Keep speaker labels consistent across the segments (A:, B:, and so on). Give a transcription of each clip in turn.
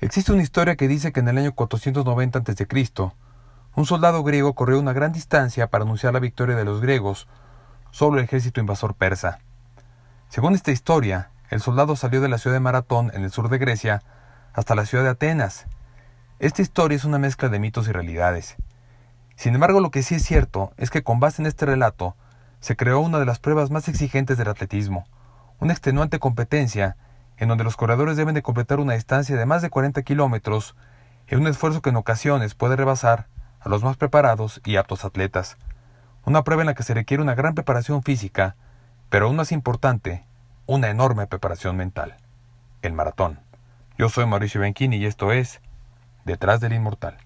A: Existe una historia que dice que en el año 490 a.C., un soldado griego corrió una gran distancia para anunciar la victoria de los griegos sobre el ejército invasor persa. Según esta historia, el soldado salió de la ciudad de Maratón, en el sur de Grecia, hasta la ciudad de Atenas. Esta historia es una mezcla de mitos y realidades. Sin embargo, lo que sí es cierto es que con base en este relato, se creó una de las pruebas más exigentes del atletismo, una extenuante competencia en donde los corredores deben de completar una distancia de más de 40 kilómetros en un esfuerzo que en ocasiones puede rebasar a los más preparados y aptos atletas. Una prueba en la que se requiere una gran preparación física, pero aún más importante, una enorme preparación mental. El maratón. Yo soy Mauricio Benchini y esto es Detrás del Inmortal.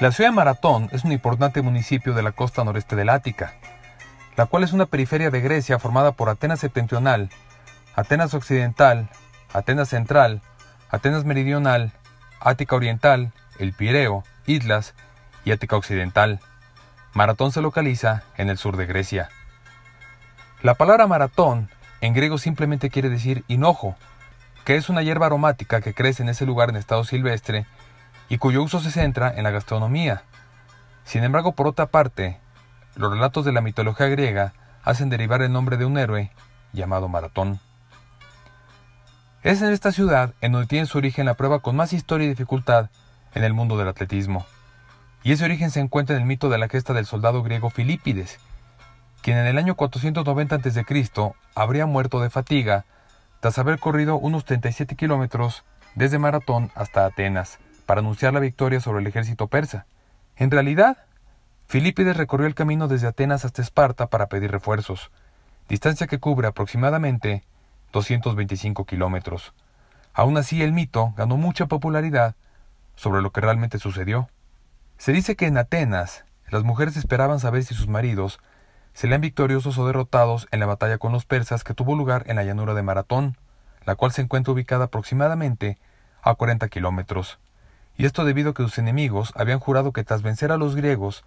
A: La ciudad de Maratón es un importante municipio de la costa noreste del Ática, la cual es una periferia de Grecia formada por Atenas septentrional, Atenas occidental, Atenas central, Atenas meridional, Ática oriental, el Pireo, Islas y Ática occidental. Maratón se localiza en el sur de Grecia. La palabra maratón en griego simplemente quiere decir hinojo, que es una hierba aromática que crece en ese lugar en estado silvestre y cuyo uso se centra en la gastronomía. Sin embargo, por otra parte, los relatos de la mitología griega hacen derivar el nombre de un héroe llamado Maratón. Es en esta ciudad en donde tiene su origen la prueba con más historia y dificultad en el mundo del atletismo. Y ese origen se encuentra en el mito de la gesta del soldado griego Filipides, quien en el año 490 a.C. habría muerto de fatiga tras haber corrido unos 37 kilómetros desde Maratón hasta Atenas, para anunciar la victoria sobre el ejército persa. En realidad, Filipides recorrió el camino desde Atenas hasta Esparta para pedir refuerzos, distancia que cubre aproximadamente 225 kilómetros. Aún así, el mito ganó mucha popularidad sobre lo que realmente sucedió. Se dice que en Atenas las mujeres esperaban saber si sus maridos serían victoriosos o derrotados en la batalla con los persas que tuvo lugar en la llanura de Maratón, la cual se encuentra ubicada aproximadamente a 40 kilómetros y esto debido a que sus enemigos habían jurado que tras vencer a los griegos,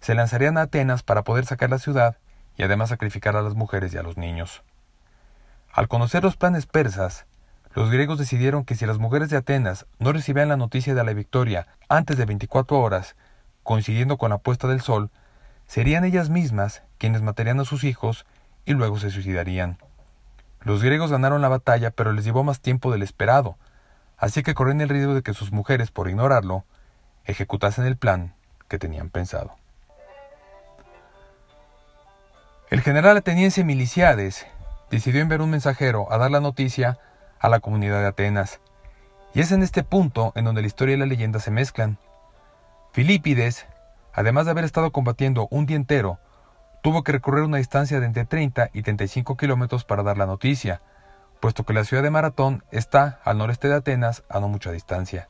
A: se lanzarían a Atenas para poder sacar la ciudad y además sacrificar a las mujeres y a los niños. Al conocer los planes persas, los griegos decidieron que si las mujeres de Atenas no recibían la noticia de la victoria antes de 24 horas, coincidiendo con la puesta del sol, serían ellas mismas quienes matarían a sus hijos y luego se suicidarían. Los griegos ganaron la batalla, pero les llevó más tiempo del esperado, así que corrían el riesgo de que sus mujeres, por ignorarlo, ejecutasen el plan que tenían pensado. El general ateniense Miliciades decidió enviar un mensajero a dar la noticia a la comunidad de Atenas, y es en este punto en donde la historia y la leyenda se mezclan. Filipides, además de haber estado combatiendo un día entero, tuvo que recorrer una distancia de entre 30 y 35 kilómetros para dar la noticia, puesto que la ciudad de Maratón está al noreste de Atenas a no mucha distancia.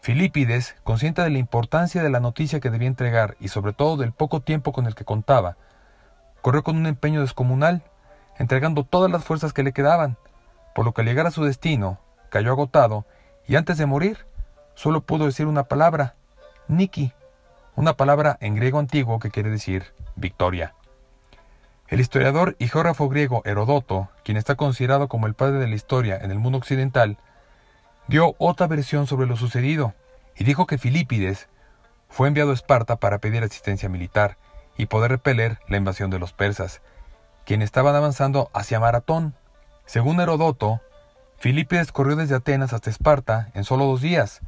A: Filipides, consciente de la importancia de la noticia que debía entregar y sobre todo del poco tiempo con el que contaba, corrió con un empeño descomunal, entregando todas las fuerzas que le quedaban, por lo que al llegar a su destino, cayó agotado y antes de morir solo pudo decir una palabra, Niki, una palabra en griego antiguo que quiere decir victoria. El historiador y geógrafo griego Herodoto, quien está considerado como el padre de la historia en el mundo occidental, dio otra versión sobre lo sucedido y dijo que Filipides fue enviado a Esparta para pedir asistencia militar y poder repeler la invasión de los persas, quienes estaban avanzando hacia Maratón. Según Herodoto, Filipides corrió desde Atenas hasta Esparta en solo dos días,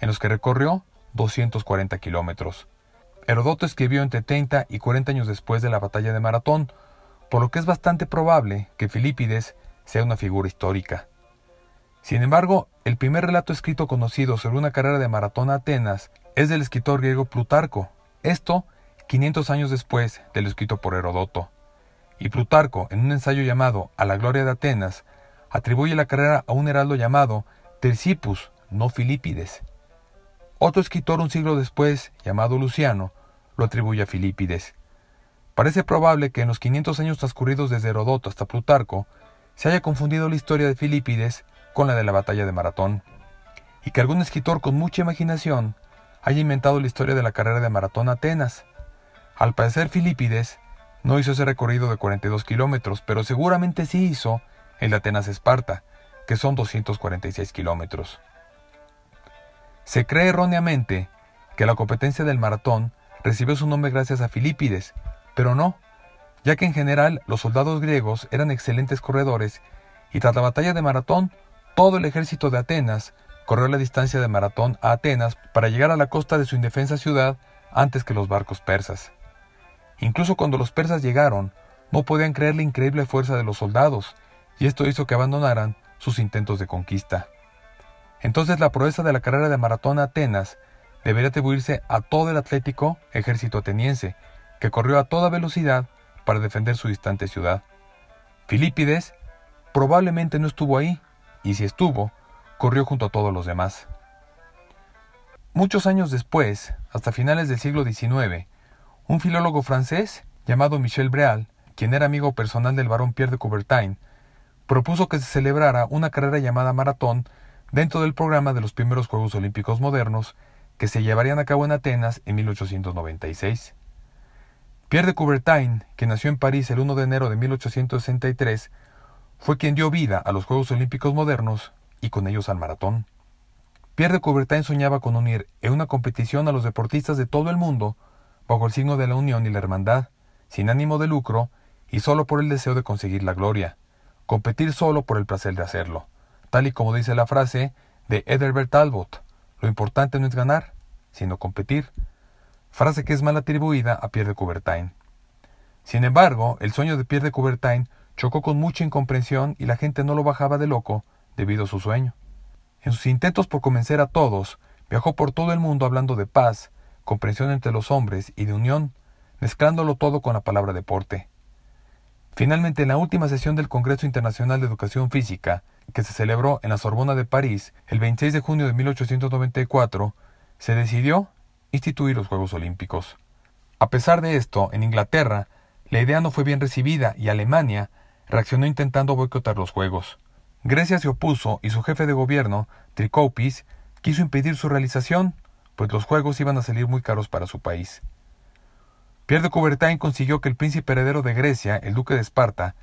A: en los que recorrió 240 kilómetros. Herodoto escribió entre 30 y 40 años después de la batalla de Maratón, por lo que es bastante probable que Filipides sea una figura histórica. Sin embargo, el primer relato escrito conocido sobre una carrera de maratón a Atenas es del escritor griego Plutarco, esto 500 años después de lo escrito por Herodoto. Y Plutarco, en un ensayo llamado A la gloria de Atenas, atribuye la carrera a un heraldo llamado Tercipus, no Filipides. Otro escritor un siglo después, llamado Luciano, lo atribuye a Filipides. Parece probable que en los 500 años transcurridos desde Herodoto hasta Plutarco se haya confundido la historia de Filipides con la de la batalla de Maratón, y que algún escritor con mucha imaginación haya inventado la historia de la carrera de Maratón a Atenas. Al parecer Filipides no hizo ese recorrido de 42 kilómetros, pero seguramente sí hizo el de Atenas-Esparta, que son 246 kilómetros. Se cree erróneamente que la competencia del maratón recibió su nombre gracias a Filipides, pero no, ya que en general los soldados griegos eran excelentes corredores y tras la batalla de Maratón, todo el ejército de Atenas corrió la distancia de Maratón a Atenas para llegar a la costa de su indefensa ciudad antes que los barcos persas. Incluso cuando los persas llegaron, no podían creer la increíble fuerza de los soldados, y esto hizo que abandonaran sus intentos de conquista. Entonces la proeza de la carrera de maratón a Atenas debería atribuirse a todo el atlético ejército ateniense, que corrió a toda velocidad para defender su distante ciudad. Filipides probablemente no estuvo ahí, y si estuvo, corrió junto a todos los demás. Muchos años después, hasta finales del siglo XIX, un filólogo francés llamado Michel Breal, quien era amigo personal del barón Pierre de Coubertin, propuso que se celebrara una carrera llamada maratón dentro del programa de los primeros Juegos Olímpicos modernos que se llevarían a cabo en Atenas en 1896. Pierre de Coubertin, que nació en París el 1 de enero de 1863, fue quien dio vida a los Juegos Olímpicos modernos y con ellos al maratón. Pierre de Coubertin soñaba con unir en una competición a los deportistas de todo el mundo bajo el signo de la unión y la hermandad, sin ánimo de lucro y solo por el deseo de conseguir la gloria, competir solo por el placer de hacerlo tal y como dice la frase de Edelbert Talbot, lo importante no es ganar, sino competir, frase que es mal atribuida a Pierre de Coubertin. Sin embargo, el sueño de Pierre de Coubertin chocó con mucha incomprensión y la gente no lo bajaba de loco debido a su sueño. En sus intentos por convencer a todos, viajó por todo el mundo hablando de paz, comprensión entre los hombres y de unión, mezclándolo todo con la palabra deporte. Finalmente, en la última sesión del Congreso Internacional de Educación Física, que se celebró en la Sorbona de París el 26 de junio de 1894, se decidió instituir los Juegos Olímpicos. A pesar de esto, en Inglaterra, la idea no fue bien recibida y Alemania reaccionó intentando boicotar los Juegos. Grecia se opuso y su jefe de gobierno, Tricopis, quiso impedir su realización, pues los Juegos iban a salir muy caros para su país. Pierre de Coubertin consiguió que el príncipe heredero de Grecia, el duque de Esparta,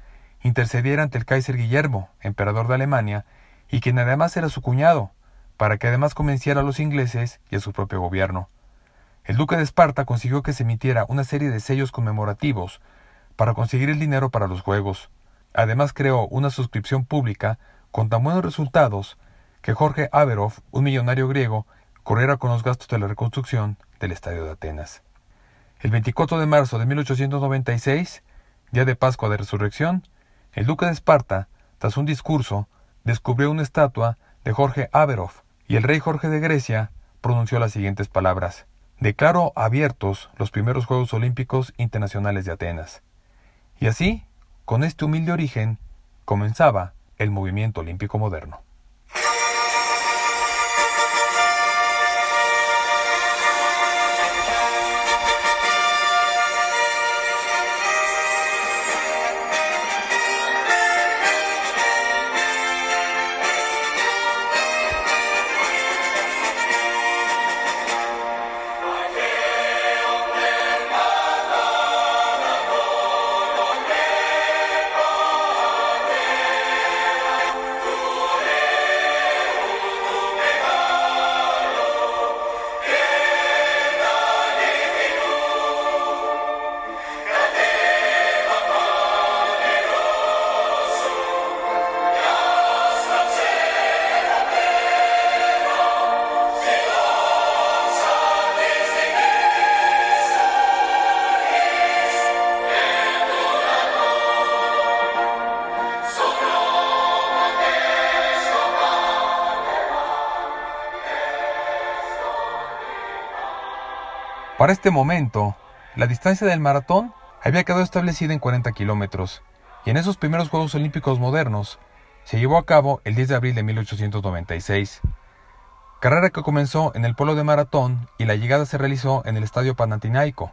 A: intercediera ante el Kaiser Guillermo, emperador de Alemania, y quien además era su cuñado, para que además convenciera a los ingleses y a su propio gobierno. El duque de Esparta consiguió que se emitiera una serie de sellos conmemorativos para conseguir el dinero para los Juegos. Además creó una suscripción pública con tan buenos resultados que Jorge Averov, un millonario griego, corriera con los gastos de la reconstrucción del Estadio de Atenas. El 24 de marzo de 1896, día de Pascua de Resurrección, el duque de Esparta, tras un discurso, descubrió una estatua de Jorge Averov, y el rey Jorge de Grecia pronunció las siguientes palabras. Declaró abiertos los primeros Juegos Olímpicos Internacionales de Atenas. Y así, con este humilde origen, comenzaba el movimiento olímpico moderno. Para este momento, la distancia del maratón había quedado establecida en 40 kilómetros, y en esos primeros Juegos Olímpicos modernos se llevó a cabo el 10 de abril de 1896. Carrera que comenzó en el polo de maratón y la llegada se realizó en el Estadio Panatinaico.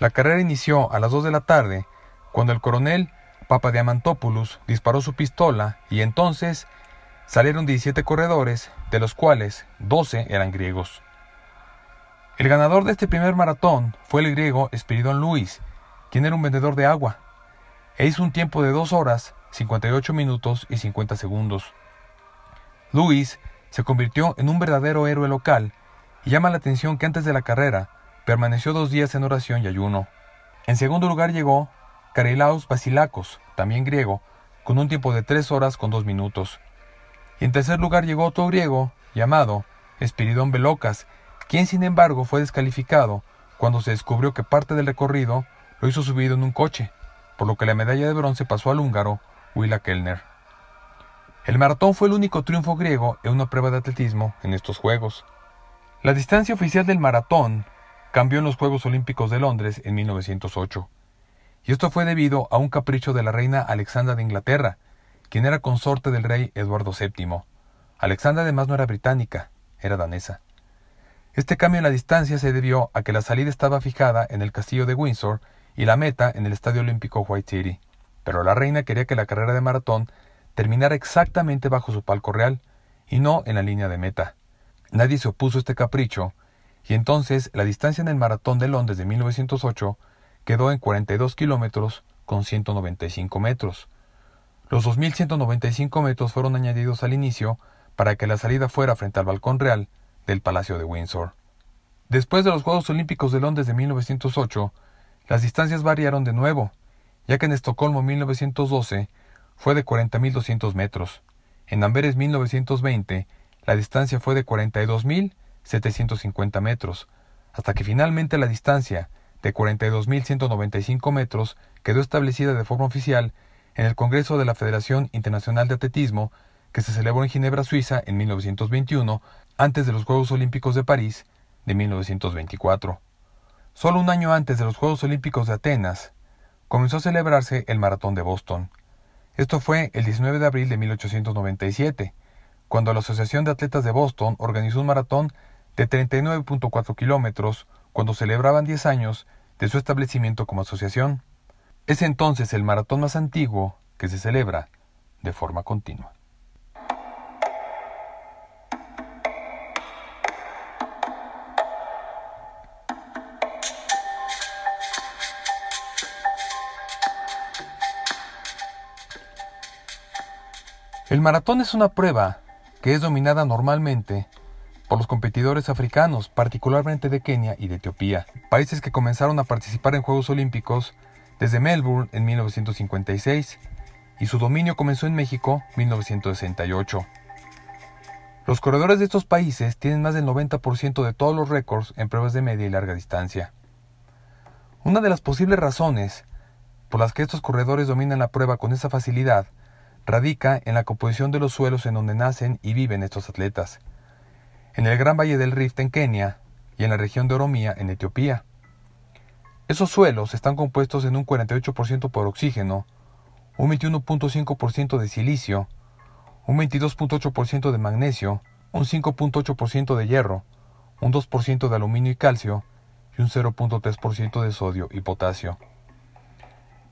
A: La carrera inició a las 2 de la tarde, cuando el coronel Papa Diamantopoulos disparó su pistola y entonces salieron 17 corredores, de los cuales 12 eran griegos. El ganador de este primer maratón fue el griego Espiridón Luis, quien era un vendedor de agua, e hizo un tiempo de 2 horas, 58 minutos y 50 segundos. Luis se convirtió en un verdadero héroe local y llama la atención que antes de la carrera permaneció dos días en oración y ayuno. En segundo lugar llegó Carilaos Basilacos, también griego, con un tiempo de 3 horas con 2 minutos. Y en tercer lugar llegó otro griego, llamado Espiridón Belocas, quien sin embargo fue descalificado cuando se descubrió que parte del recorrido lo hizo subido en un coche, por lo que la medalla de bronce pasó al húngaro Willa Kellner. El maratón fue el único triunfo griego en una prueba de atletismo en estos Juegos. La distancia oficial del maratón cambió en los Juegos Olímpicos de Londres en 1908, y esto fue debido a un capricho de la reina Alexandra de Inglaterra, quien era consorte del rey Eduardo VII. Alexandra además no era británica, era danesa. Este cambio en la distancia se debió a que la salida estaba fijada en el castillo de Windsor y la meta en el Estadio Olímpico White City, pero la reina quería que la carrera de maratón terminara exactamente bajo su palco real y no en la línea de meta. Nadie se opuso a este capricho y entonces la distancia en el maratón de Londres de 1908 quedó en 42 kilómetros con 195 metros. Los 2.195 metros fueron añadidos al inicio para que la salida fuera frente al balcón real del Palacio de Windsor. Después de los Juegos Olímpicos de Londres de 1908, las distancias variaron de nuevo, ya que en Estocolmo 1912 fue de 40.200 metros, en Amberes 1920 la distancia fue de 42.750 metros, hasta que finalmente la distancia de 42.195 metros quedó establecida de forma oficial en el Congreso de la Federación Internacional de Atletismo que se celebró en Ginebra, Suiza, en 1921, antes de los Juegos Olímpicos de París de 1924. Solo un año antes de los Juegos Olímpicos de Atenas, comenzó a celebrarse el Maratón de Boston. Esto fue el 19 de abril de 1897, cuando la Asociación de Atletas de Boston organizó un maratón de 39.4 kilómetros cuando celebraban 10 años de su establecimiento como asociación. Es entonces el maratón más antiguo que se celebra de forma continua. El maratón es una prueba que es dominada normalmente por los competidores africanos, particularmente de Kenia y de Etiopía, países que comenzaron a participar en Juegos Olímpicos desde Melbourne en 1956 y su dominio comenzó en México en 1968. Los corredores de estos países tienen más del 90% de todos los récords en pruebas de media y larga distancia. Una de las posibles razones por las que estos corredores dominan la prueba con esa facilidad radica en la composición de los suelos en donde nacen y viven estos atletas, en el Gran Valle del Rift en Kenia y en la región de Oromía en Etiopía. Esos suelos están compuestos en un 48% por oxígeno, un 21.5% de silicio, un 22.8% de magnesio, un 5.8% de hierro, un 2% de aluminio y calcio y un 0.3% de sodio y potasio.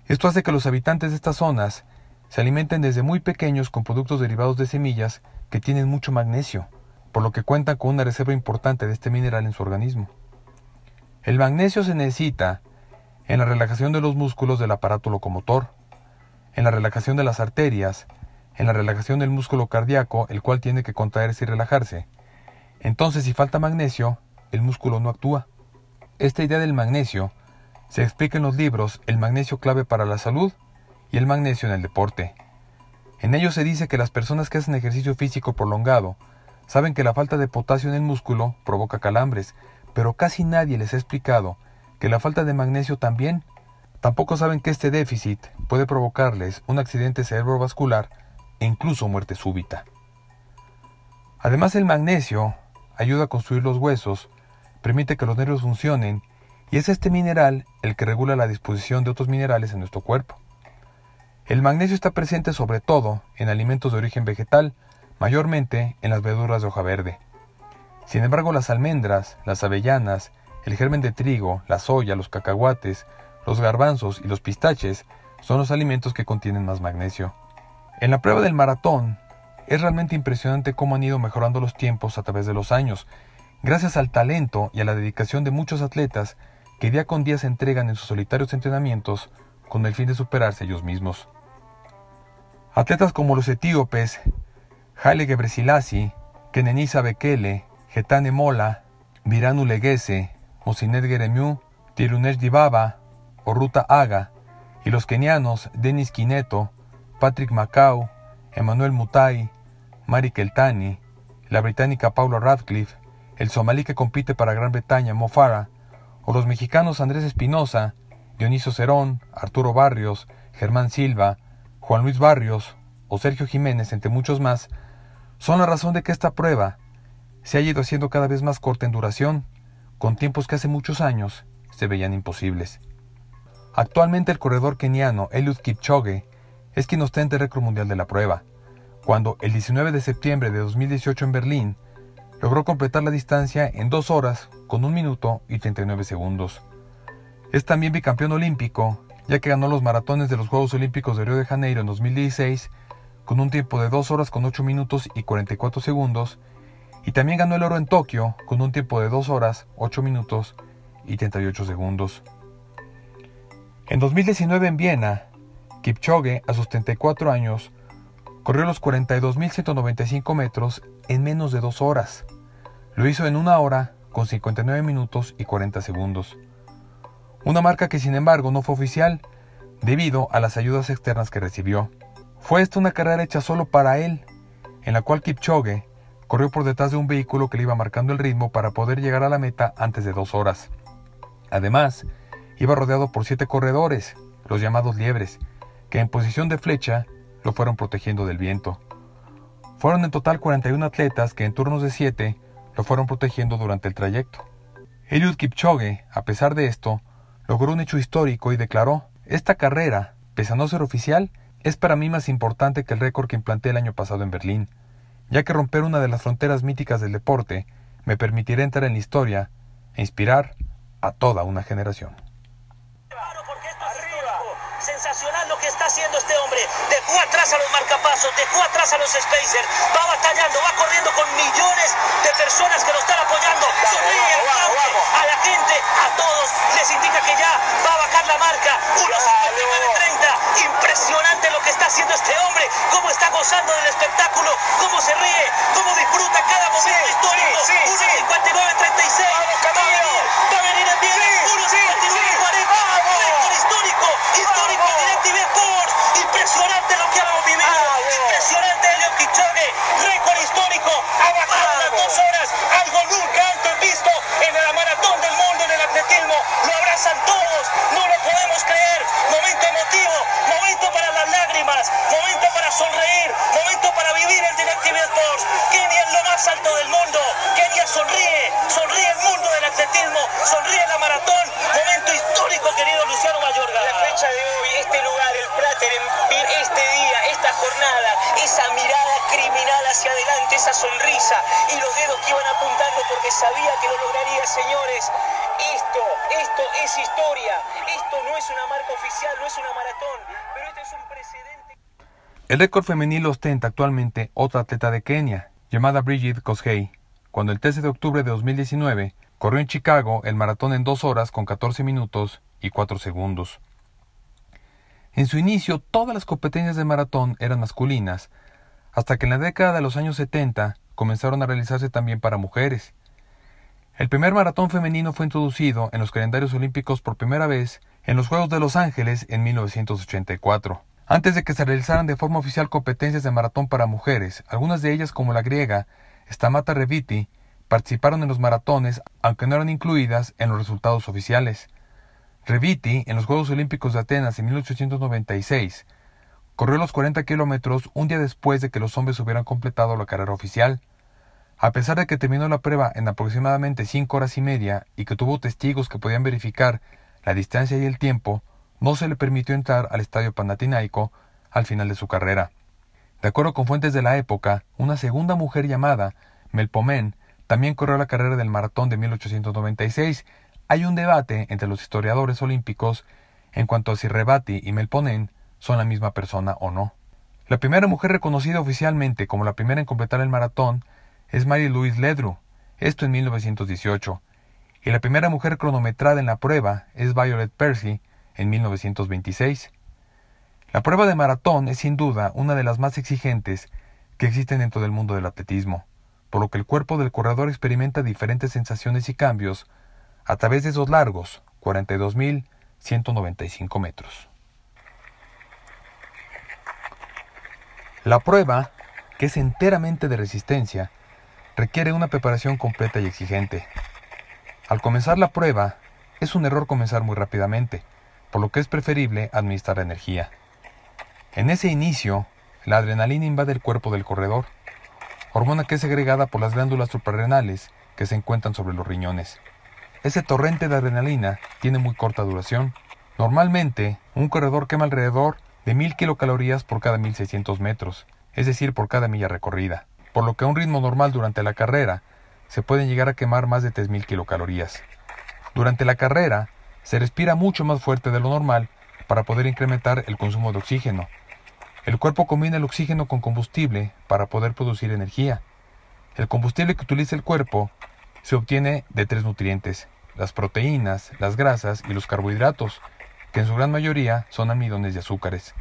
A: Esto hace que los habitantes de estas zonas se alimentan desde muy pequeños con productos derivados de semillas que tienen mucho magnesio, por lo que cuentan con una reserva importante de este mineral en su organismo. El magnesio se necesita en la relajación de los músculos del aparato locomotor, en la relajación de las arterias, en la relajación del músculo cardíaco, el cual tiene que contraerse y relajarse. Entonces, si falta magnesio, el músculo no actúa. Esta idea del magnesio se explica en los libros El magnesio clave para la salud y el magnesio en el deporte. En ellos se dice que las personas que hacen ejercicio físico prolongado saben que la falta de potasio en el músculo provoca calambres, pero casi nadie les ha explicado que la falta de magnesio también. Tampoco saben que este déficit puede provocarles un accidente cerebrovascular e incluso muerte súbita. Además el magnesio ayuda a construir los huesos, permite que los nervios funcionen y es este mineral el que regula la disposición de otros minerales en nuestro cuerpo. El magnesio está presente sobre todo en alimentos de origen vegetal, mayormente en las verduras de hoja verde. Sin embargo, las almendras, las avellanas, el germen de trigo, la soya, los cacahuates, los garbanzos y los pistaches son los alimentos que contienen más magnesio. En la prueba del maratón, es realmente impresionante cómo han ido mejorando los tiempos a través de los años, gracias al talento y a la dedicación de muchos atletas que día con día se entregan en sus solitarios entrenamientos con el fin de superarse ellos mismos. Atletas como los etíopes Haile Gebrselassie, Kenenisa Bekele, Getane Mola, Viranu Legese, Mosinet Geremiu, Tirunesh Dibaba o Ruta Aga, y los kenianos Denis Kineto, Patrick Macau, Emmanuel Mutai, Mari Keltani, la británica Paula Radcliffe, el somalí que compite para Gran Bretaña Mo Farah, o los mexicanos Andrés Espinosa, Dionisio Cerón, Arturo Barrios, Germán Silva, Juan Luis Barrios o Sergio Jiménez, entre muchos más, son la razón de que esta prueba se haya ido haciendo cada vez más corta en duración, con tiempos que hace muchos años se veían imposibles. Actualmente el corredor keniano Eliud Kipchoge es quien ostenta el récord mundial de la prueba, cuando el 19 de septiembre de 2018 en Berlín logró completar la distancia en 2 horas con 1 minuto y 39 segundos. Es también bicampeón olímpico, ya que ganó los maratones de los Juegos Olímpicos de Río de Janeiro en 2016 con un tiempo de 2 horas con 8 minutos y 44 segundos, y también ganó el oro en Tokio con un tiempo de 2 horas, 8 minutos y 38 segundos. En 2019 en Viena, Kipchoge, a sus 34 años, corrió los 42.195 metros en menos de 2 horas. Lo hizo en una hora con 59 minutos y 40 segundos. Una marca que sin embargo no fue oficial debido a las ayudas externas que recibió. Fue esta una carrera hecha solo para él, en la cual Kipchoge corrió por detrás de un vehículo que le iba marcando el ritmo para poder llegar a la meta antes de dos horas. Además, iba rodeado por siete corredores, los llamados liebres, que en posición de flecha lo fueron protegiendo del viento. Fueron en total 41 atletas que en turnos de 7 lo fueron protegiendo durante el trayecto. Eliud Kipchoge, a pesar de esto, logró un hecho histórico y declaró, esta carrera, pese a no ser oficial, es para mí más importante que el récord que implanté el año pasado en Berlín, ya que romper una de las fronteras míticas del deporte me permitirá entrar en la historia e inspirar a toda una generación.
B: Sensacional lo que está haciendo este hombre. Dejó atrás a los marcapasos, dejó atrás a los spacers. Va batallando, va corriendo con millones de personas que lo están apoyando. Sonríe a la gente, a todos. Les indica que ya va a bajar la marca. 1.59.30. Impresionante lo que está haciendo este hombre. Cómo está gozando del espectáculo. Cómo se ríe. Cómo disfruta cada momento histórico. 1.59.36. Va a venir, va a venir en bien. 1.59.40. Histórico. Histórico DirecTV Sports. Impresionante lo que ha movimiento. Impresionante Elio Kipchoge. Récord histórico. Ha bajado las dos horas. Algo nunca antes visto en la maratón del mundo en el atletismo. Lo abrazan todos. No lo podemos creer. Momento emotivo. Momento para las lágrimas. Momento para sonreír. Momento para vivir el DirecTV Sports. Kenia es lo más alto del mundo. Kenia sonríe. Sonríe el mundo del atletismo. Sonríe la maratón. Momento histórico, querido Luciano Mayorga.
C: La fecha de hoy, este lugar, el Prater, este día, esta jornada, esa mirada criminal hacia adelante, esa sonrisa y los dedos que iban apuntando porque sabía que lo lograría, señores. Esto, esto es historia. Esto no es una marca oficial, no es una maratón, pero este es un precedente.
A: El récord femenil lo ostenta actualmente otra atleta de Kenia, llamada Bridget Kosgei, cuando el 13 de octubre de 2019 corrió en Chicago el maratón en 2 horas con 14 minutos y 4 segundos. En su inicio, todas las competencias de maratón eran masculinas, hasta que en la década de los años 70 comenzaron a realizarse también para mujeres. El primer maratón femenino fue introducido en los calendarios olímpicos por primera vez en los Juegos de Los Ángeles en 1984. Antes de que se realizaran de forma oficial competencias de maratón para mujeres, algunas de ellas como la griega Stamata Reviti participaron en los maratones aunque no eran incluidas en los resultados oficiales. Reviti, en los Juegos Olímpicos de Atenas en 1896, corrió los 40 kilómetros un día después de que los hombres hubieran completado la carrera oficial. A pesar de que terminó la prueba en aproximadamente cinco horas y media y que tuvo testigos que podían verificar la distancia y el tiempo, no se le permitió entrar al estadio panatinaico al final de su carrera. De acuerdo con fuentes de la época, una segunda mujer llamada Melpomen también corrió la carrera del maratón de 1896. Hay un debate entre los historiadores olímpicos en cuanto a si Rebati y Melponen son la misma persona o no. La primera mujer reconocida oficialmente como la primera en completar el maratón es Mary Louise Ledru, esto en 1918, y la primera mujer cronometrada en la prueba es Violet Percy en 1926. La prueba de maratón es sin duda una de las más exigentes que existen dentro del mundo del atletismo, por lo que el cuerpo del corredor experimenta diferentes sensaciones y cambios a través de esos largos 42.195 metros. La prueba, que es enteramente de resistencia, requiere una preparación completa y exigente. Al comenzar la prueba, es un error comenzar muy rápidamente, por lo que es preferible administrar energía. En ese inicio, la adrenalina invade el cuerpo del corredor, hormona que es segregada por las glándulas suprarrenales que se encuentran sobre los riñones. Ese torrente de adrenalina tiene muy corta duración. Normalmente, un corredor quema alrededor de 1000 kilocalorías por cada 1600 metros, es decir, por cada milla recorrida por lo que a un ritmo normal durante la carrera se pueden llegar a quemar más de 3.000 kilocalorías. Durante la carrera se respira mucho más fuerte de lo normal para poder incrementar el consumo de oxígeno. El cuerpo combina el oxígeno con combustible para poder producir energía. El combustible que utiliza el cuerpo se obtiene de tres nutrientes, las proteínas, las grasas y los carbohidratos, que en su gran mayoría son amidones y azúcares.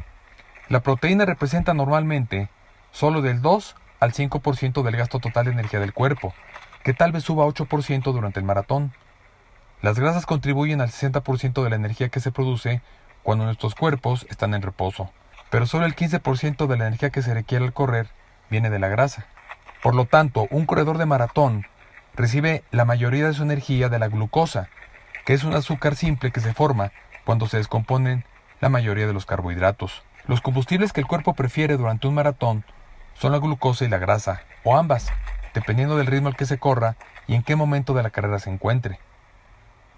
A: La proteína representa normalmente solo del 2 al 5% del gasto total de energía del cuerpo, que tal vez suba a 8% durante el maratón. Las grasas contribuyen al 60% de la energía que se produce cuando nuestros cuerpos están en reposo, pero solo el 15% de la energía que se requiere al correr viene de la grasa. Por lo tanto, un corredor de maratón recibe la mayoría de su energía de la glucosa, que es un azúcar simple que se forma cuando se descomponen la mayoría de los carbohidratos. Los combustibles que el cuerpo prefiere durante un maratón son la glucosa y la grasa, o ambas, dependiendo del ritmo al que se corra y en qué momento de la carrera se encuentre.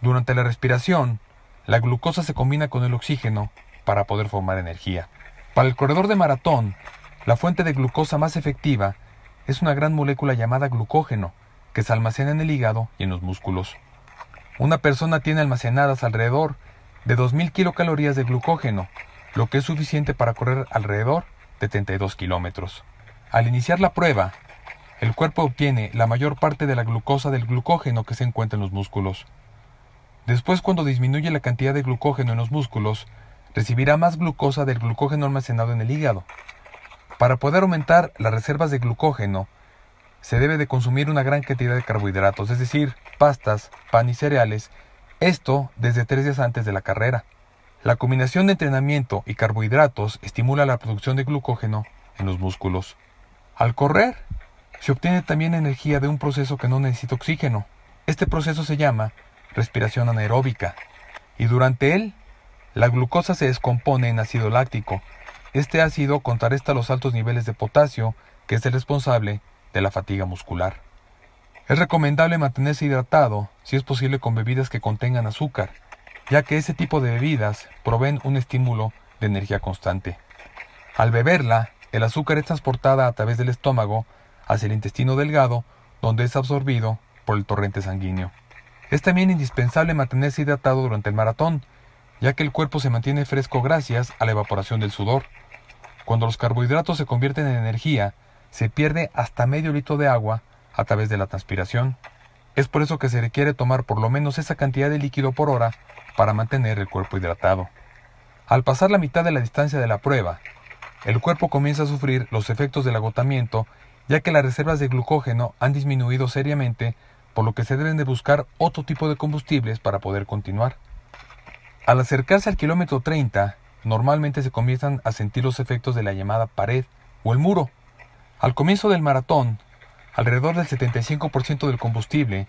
A: Durante la respiración, la glucosa se combina con el oxígeno para poder formar energía. Para el corredor de maratón, la fuente de glucosa más efectiva es una gran molécula llamada glucógeno, que se almacena en el hígado y en los músculos. Una persona tiene almacenadas alrededor de 2.000 kilocalorías de glucógeno, lo que es suficiente para correr alrededor de 32 kilómetros. Al iniciar la prueba, el cuerpo obtiene la mayor parte de la glucosa del glucógeno que se encuentra en los músculos. Después, cuando disminuye la cantidad de glucógeno en los músculos, recibirá más glucosa del glucógeno almacenado en el hígado. Para poder aumentar las reservas de glucógeno, se debe de consumir una gran cantidad de carbohidratos, es decir, pastas, pan y cereales, esto desde tres días antes de la carrera. La combinación de entrenamiento y carbohidratos estimula la producción de glucógeno en los músculos. Al correr, se obtiene también energía de un proceso que no necesita oxígeno. Este proceso se llama respiración anaeróbica y durante él la glucosa se descompone en ácido láctico. Este ácido contrarresta los altos niveles de potasio, que es el responsable de la fatiga muscular. Es recomendable mantenerse hidratado, si es posible con bebidas que contengan azúcar, ya que ese tipo de bebidas proveen un estímulo de energía constante. Al beberla, el azúcar es transportada a través del estómago hacia el intestino delgado, donde es absorbido por el torrente sanguíneo. Es también indispensable mantenerse hidratado durante el maratón, ya que el cuerpo se mantiene fresco gracias a la evaporación del sudor. Cuando los carbohidratos se convierten en energía, se pierde hasta medio litro de agua a través de la transpiración. Es por eso que se requiere tomar por lo menos esa cantidad de líquido por hora para mantener el cuerpo hidratado. Al pasar la mitad de la distancia de la prueba, el cuerpo comienza a sufrir los efectos del agotamiento, ya que las reservas de glucógeno han disminuido seriamente, por lo que se deben de buscar otro tipo de combustibles para poder continuar. Al acercarse al kilómetro 30, normalmente se comienzan a sentir los efectos de la llamada pared o el muro. Al comienzo del maratón, alrededor del 75% del combustible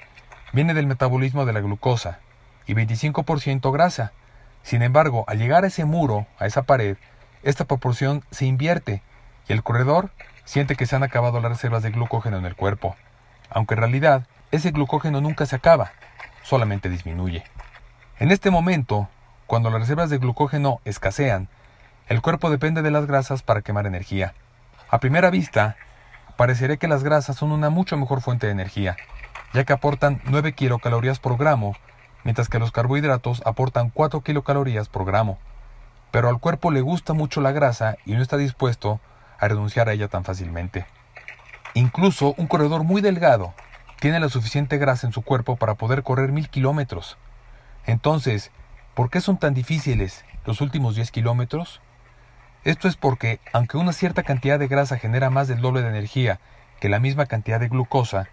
A: viene del metabolismo de la glucosa y 25% grasa. Sin embargo, al llegar a ese muro, a esa pared, esta proporción se invierte y el corredor siente que se han acabado las reservas de glucógeno en el cuerpo. aunque en realidad ese glucógeno nunca se acaba, solamente disminuye. En este momento, cuando las reservas de glucógeno escasean, el cuerpo depende de las grasas para quemar energía. A primera vista, parecería que las grasas son una mucho mejor fuente de energía, ya que aportan 9 kilocalorías por gramo, mientras que los carbohidratos aportan 4 kilocalorías por gramo. Pero al cuerpo le gusta mucho la grasa y no está dispuesto a renunciar a ella tan fácilmente. Incluso un corredor muy delgado tiene la suficiente grasa en su cuerpo para poder correr mil kilómetros. Entonces, ¿por qué son tan difíciles los últimos 10 kilómetros? Esto es porque, aunque una cierta cantidad de grasa genera más del doble de energía que la misma cantidad de glucosa,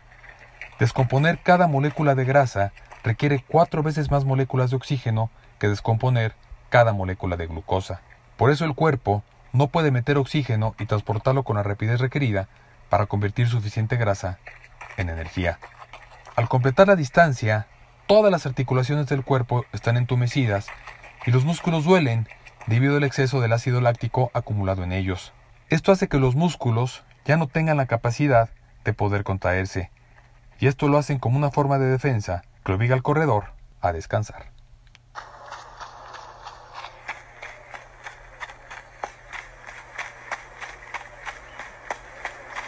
A: descomponer cada molécula de grasa requiere cuatro veces más moléculas de oxígeno que descomponer cada molécula de glucosa. Por eso el cuerpo no puede meter oxígeno y transportarlo con la rapidez requerida para convertir suficiente grasa en energía. Al completar la distancia, todas las articulaciones del cuerpo están entumecidas y los músculos duelen debido al exceso del ácido láctico acumulado en ellos. Esto hace que los músculos ya no tengan la capacidad de poder contraerse, y esto lo hacen como una forma de defensa que obliga al corredor a descansar.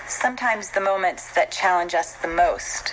D: Sometimes the moments that challenge us the most.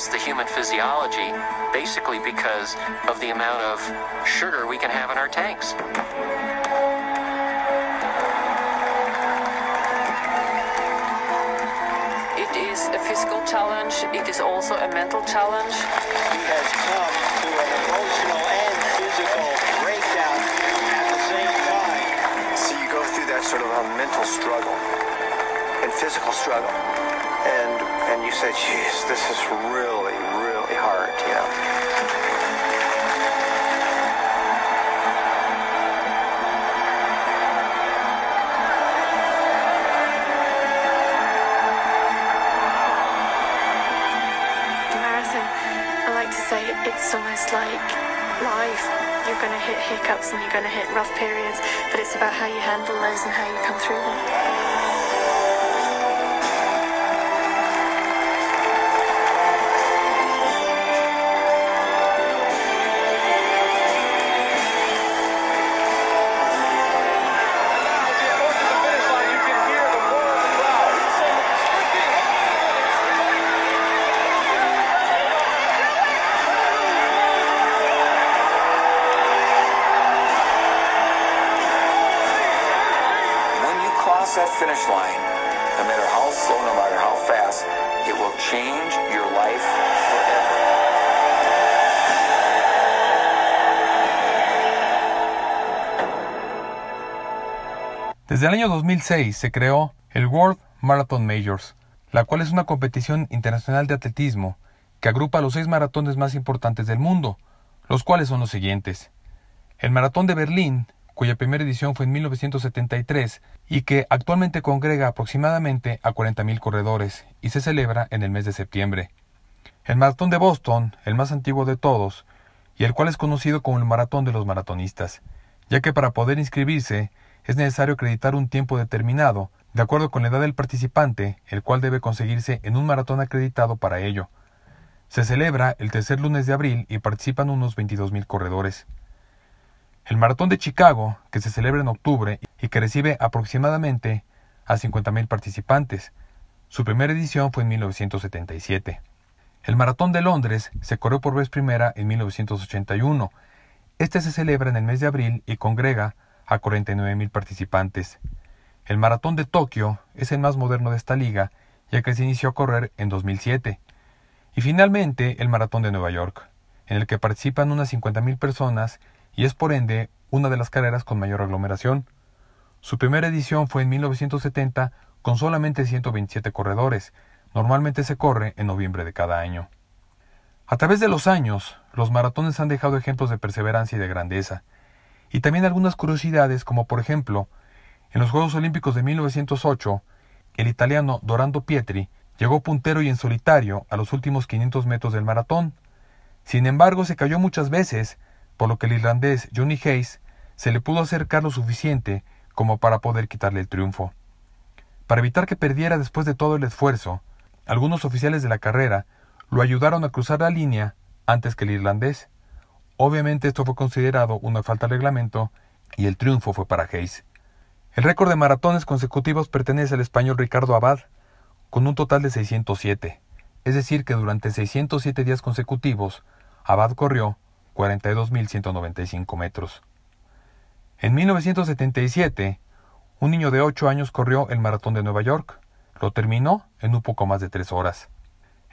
E: Test the human physiology, basically because of the amount of sugar we can have in our tanks.
F: It is a physical challenge, it is also a mental challenge.
G: He has come to an emotional and physical breakdown at the same time.
H: So you go through that sort of a mental struggle and physical struggle and and you said, geez, this is really, really hard, you know.
F: Marathon, I like to say it's almost like life. You're going to hit hiccups and you're going to hit rough periods, but it's about how you handle those and how you come through them.
I: No matter how slow, no matter how fast, it will change your life forever.
A: Desde el año 2006 se creó el World Marathon Majors, la cual es una competición internacional de atletismo que agrupa los seis maratones más importantes del mundo, los cuales son los siguientes. El Maratón de Berlín, cuya primera edición fue en 1973 y que actualmente congrega aproximadamente a 40.000 corredores y se celebra en el mes de septiembre. El Maratón de Boston, el más antiguo de todos, y el cual es conocido como el Maratón de los Maratonistas, ya que para poder inscribirse es necesario acreditar un tiempo determinado, de acuerdo con la edad del participante, el cual debe conseguirse en un maratón acreditado para ello. Se celebra el tercer lunes de abril y participan unos 22.000 corredores. El Maratón de Chicago, que se celebra en octubre y que recibe aproximadamente a 50.000 participantes. Su primera edición fue en 1977. El Maratón de Londres se corrió por vez primera en 1981. Este se celebra en el mes de abril y congrega a 49.000 participantes. El Maratón de Tokio es el más moderno de esta liga, ya que se inició a correr en 2007. Y finalmente el Maratón de Nueva York, en el que participan unas 50.000 personas y es por ende una de las carreras con mayor aglomeración. Su primera edición fue en 1970 con solamente 127 corredores. Normalmente se corre en noviembre de cada año. A través de los años, los maratones han dejado ejemplos de perseverancia y de grandeza, y también algunas curiosidades como por ejemplo, en los Juegos Olímpicos de 1908, el italiano Dorando Pietri llegó puntero y en solitario a los últimos 500 metros del maratón. Sin embargo, se cayó muchas veces, por lo que el irlandés Johnny Hayes se le pudo acercar lo suficiente como para poder quitarle el triunfo. Para evitar que perdiera después de todo el esfuerzo, algunos oficiales de la carrera lo ayudaron a cruzar la línea antes que el irlandés. Obviamente esto fue considerado una falta de reglamento y el triunfo fue para Hayes. El récord de maratones consecutivos pertenece al español Ricardo Abad, con un total de 607, es decir que durante 607 días consecutivos, Abad corrió 42.195 metros. En 1977, un niño de 8 años corrió el maratón de Nueva York. Lo terminó en un poco más de 3 horas.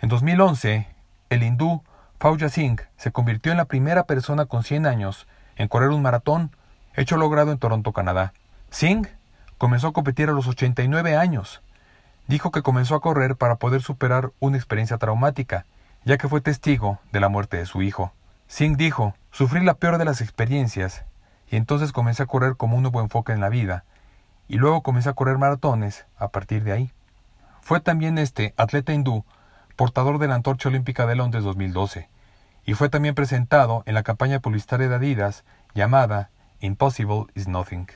A: En 2011, el hindú Fauja Singh se convirtió en la primera persona con 100 años en correr un maratón, hecho logrado en Toronto, Canadá. Singh comenzó a competir a los 89 años. Dijo que comenzó a correr para poder superar una experiencia traumática, ya que fue testigo de la muerte de su hijo. Singh dijo, sufrí la peor de las experiencias, y entonces comencé a correr como un nuevo enfoque en la vida, y luego comencé a correr maratones a partir de ahí. Fue también este atleta hindú portador de la antorcha olímpica de Londres 2012, y fue también presentado en la campaña publicitaria de Adidas llamada Impossible is Nothing.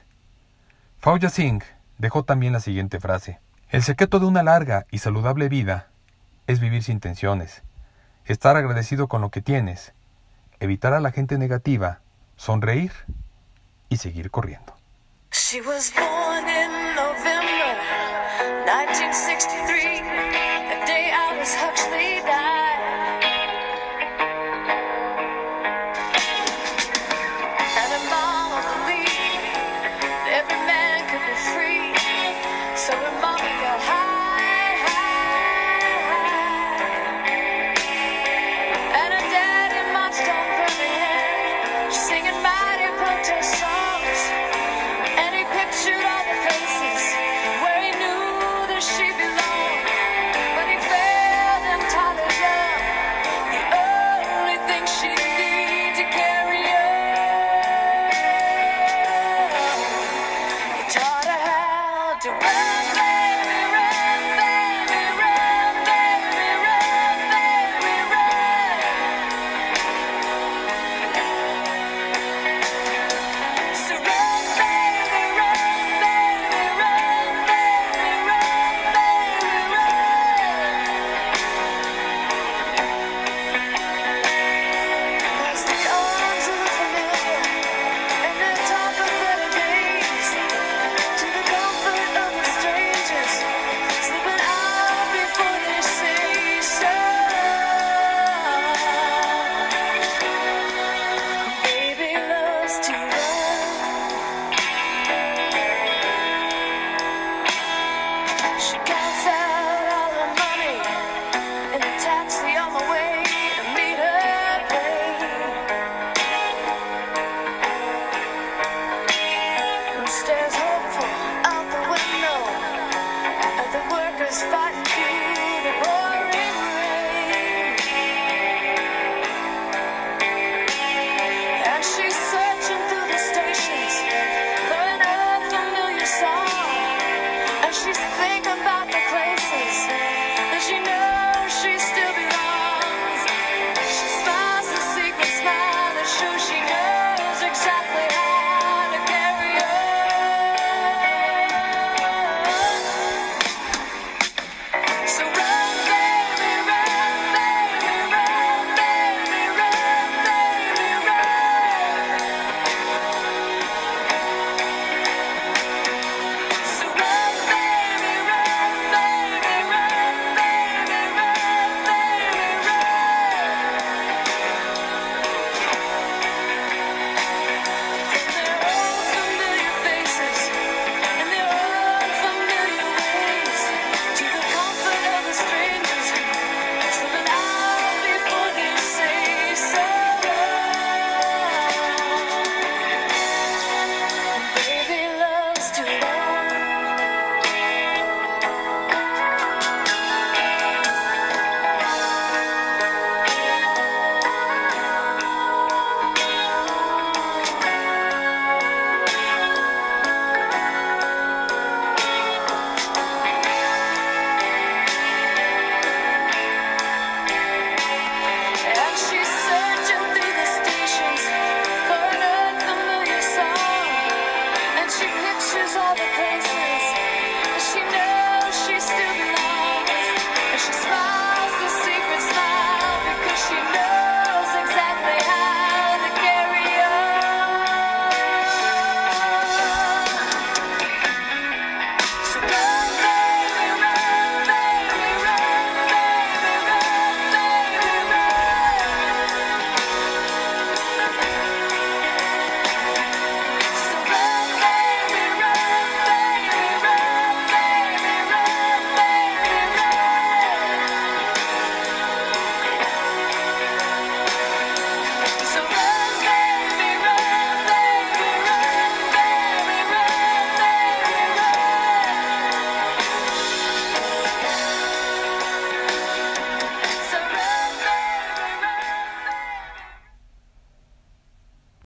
A: Fauja Singh dejó también la siguiente frase. El secreto de una larga y saludable vida es vivir sin tensiones, estar agradecido con lo que tienes, evitar a la gente negativa, sonreír y seguir corriendo.
F: She was born in November 1963,